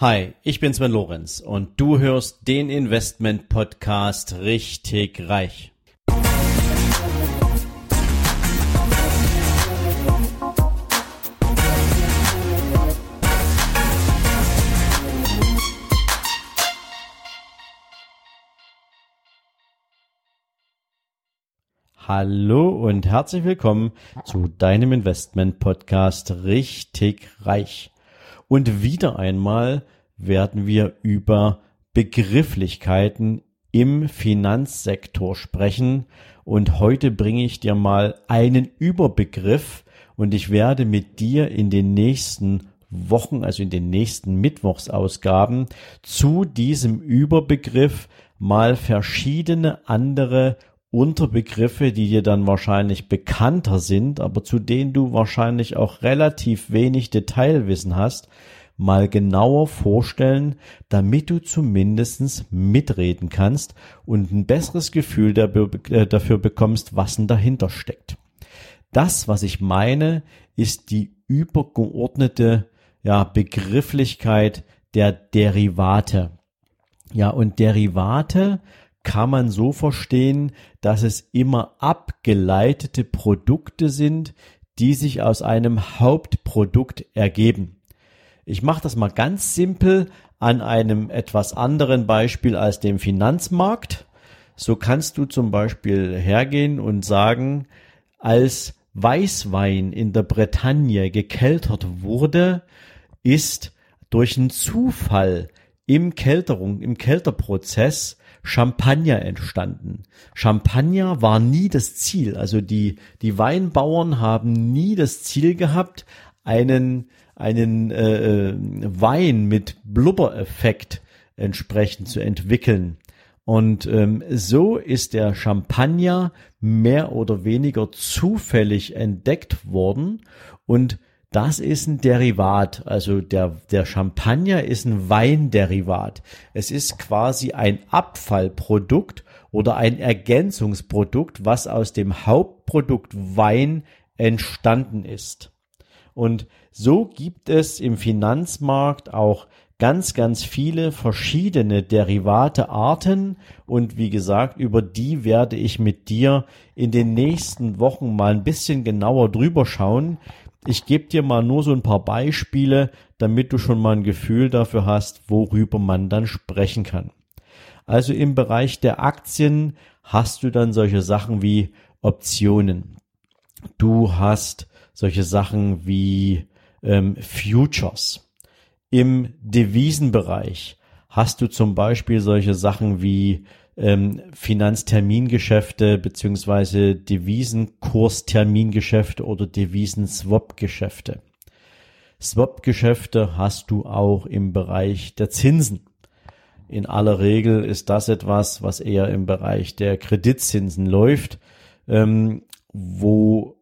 Hi, ich bin Sven Lorenz und du hörst den Investment Podcast richtig reich. Hallo und herzlich willkommen zu deinem Investment Podcast richtig reich. Und wieder einmal werden wir über Begrifflichkeiten im Finanzsektor sprechen. Und heute bringe ich dir mal einen Überbegriff und ich werde mit dir in den nächsten Wochen, also in den nächsten Mittwochsausgaben zu diesem Überbegriff mal verschiedene andere Unterbegriffe, die dir dann wahrscheinlich bekannter sind, aber zu denen du wahrscheinlich auch relativ wenig Detailwissen hast, mal genauer vorstellen, damit du zumindestens mitreden kannst und ein besseres Gefühl äh, dafür bekommst, was denn dahinter steckt. Das, was ich meine, ist die übergeordnete ja, Begrifflichkeit der Derivate. Ja, und Derivate kann man so verstehen, dass es immer abgeleitete Produkte sind, die sich aus einem Hauptprodukt ergeben. Ich mache das mal ganz simpel an einem etwas anderen Beispiel als dem Finanzmarkt. So kannst du zum Beispiel hergehen und sagen, als Weißwein in der Bretagne gekeltert wurde, ist durch einen Zufall im Kälterung, im Kälterprozess Champagner entstanden. Champagner war nie das Ziel. Also die, die Weinbauern haben nie das Ziel gehabt, einen, einen äh, äh, Wein mit Blubbereffekt entsprechend zu entwickeln. Und ähm, so ist der Champagner mehr oder weniger zufällig entdeckt worden und das ist ein Derivat. Also der, der Champagner ist ein Weinderivat. Es ist quasi ein Abfallprodukt oder ein Ergänzungsprodukt, was aus dem Hauptprodukt Wein entstanden ist. Und so gibt es im Finanzmarkt auch ganz, ganz viele verschiedene Derivatearten und wie gesagt, über die werde ich mit dir in den nächsten Wochen mal ein bisschen genauer drüber schauen, ich gebe dir mal nur so ein paar Beispiele, damit du schon mal ein Gefühl dafür hast, worüber man dann sprechen kann. Also im Bereich der Aktien hast du dann solche Sachen wie Optionen. Du hast solche Sachen wie ähm, Futures. Im Devisenbereich hast du zum Beispiel solche Sachen wie ähm, Finanztermingeschäfte beziehungsweise Devisenkurstermingeschäfte oder Devisen-Swap-Geschäfte. Swap-Geschäfte hast du auch im Bereich der Zinsen. In aller Regel ist das etwas, was eher im Bereich der Kreditzinsen läuft, ähm, wo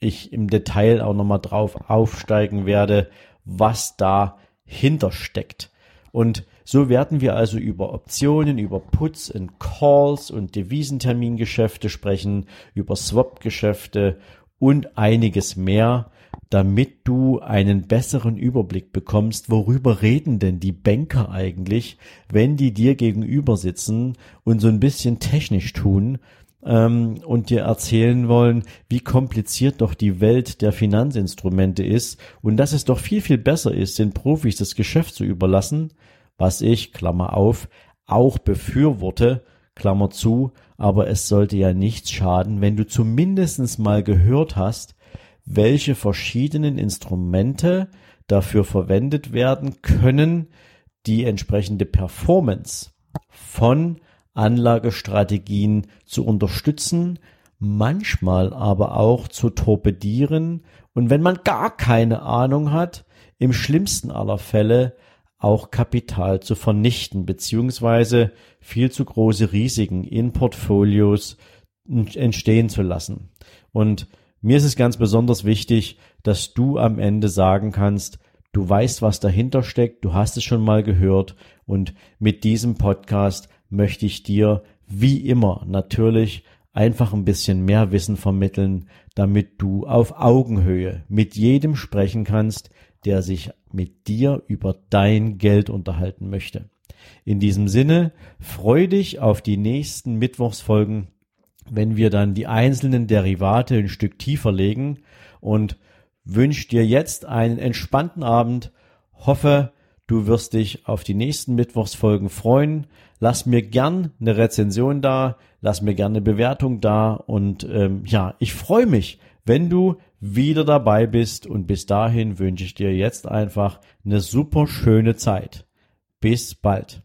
ich im Detail auch nochmal drauf aufsteigen werde, was dahinter steckt. Und so werden wir also über Optionen, über Puts und Calls und Devisentermingeschäfte sprechen, über Swap-Geschäfte und einiges mehr, damit du einen besseren Überblick bekommst, worüber reden denn die Banker eigentlich, wenn die dir gegenüber sitzen und so ein bisschen technisch tun ähm, und dir erzählen wollen, wie kompliziert doch die Welt der Finanzinstrumente ist und dass es doch viel, viel besser ist, den Profis das Geschäft zu überlassen, was ich, Klammer auf, auch befürworte, Klammer zu, aber es sollte ja nichts schaden, wenn du zumindest mal gehört hast, welche verschiedenen Instrumente dafür verwendet werden können, die entsprechende Performance von Anlagestrategien zu unterstützen, manchmal aber auch zu torpedieren. Und wenn man gar keine Ahnung hat, im schlimmsten aller Fälle auch Kapital zu vernichten beziehungsweise viel zu große Risiken in Portfolios entstehen zu lassen. Und mir ist es ganz besonders wichtig, dass du am Ende sagen kannst, du weißt, was dahinter steckt, du hast es schon mal gehört und mit diesem Podcast möchte ich dir wie immer natürlich einfach ein bisschen mehr Wissen vermitteln, damit du auf Augenhöhe mit jedem sprechen kannst, der sich mit dir über dein Geld unterhalten möchte. In diesem Sinne, freu dich auf die nächsten Mittwochsfolgen, wenn wir dann die einzelnen Derivate ein Stück tiefer legen und wünsche dir jetzt einen entspannten Abend, hoffe, du wirst dich auf die nächsten Mittwochsfolgen freuen. Lass mir gern eine Rezension da, lass mir gern eine Bewertung da und ähm, ja, ich freue mich, wenn du wieder dabei bist und bis dahin wünsche ich dir jetzt einfach eine super schöne Zeit. Bis bald.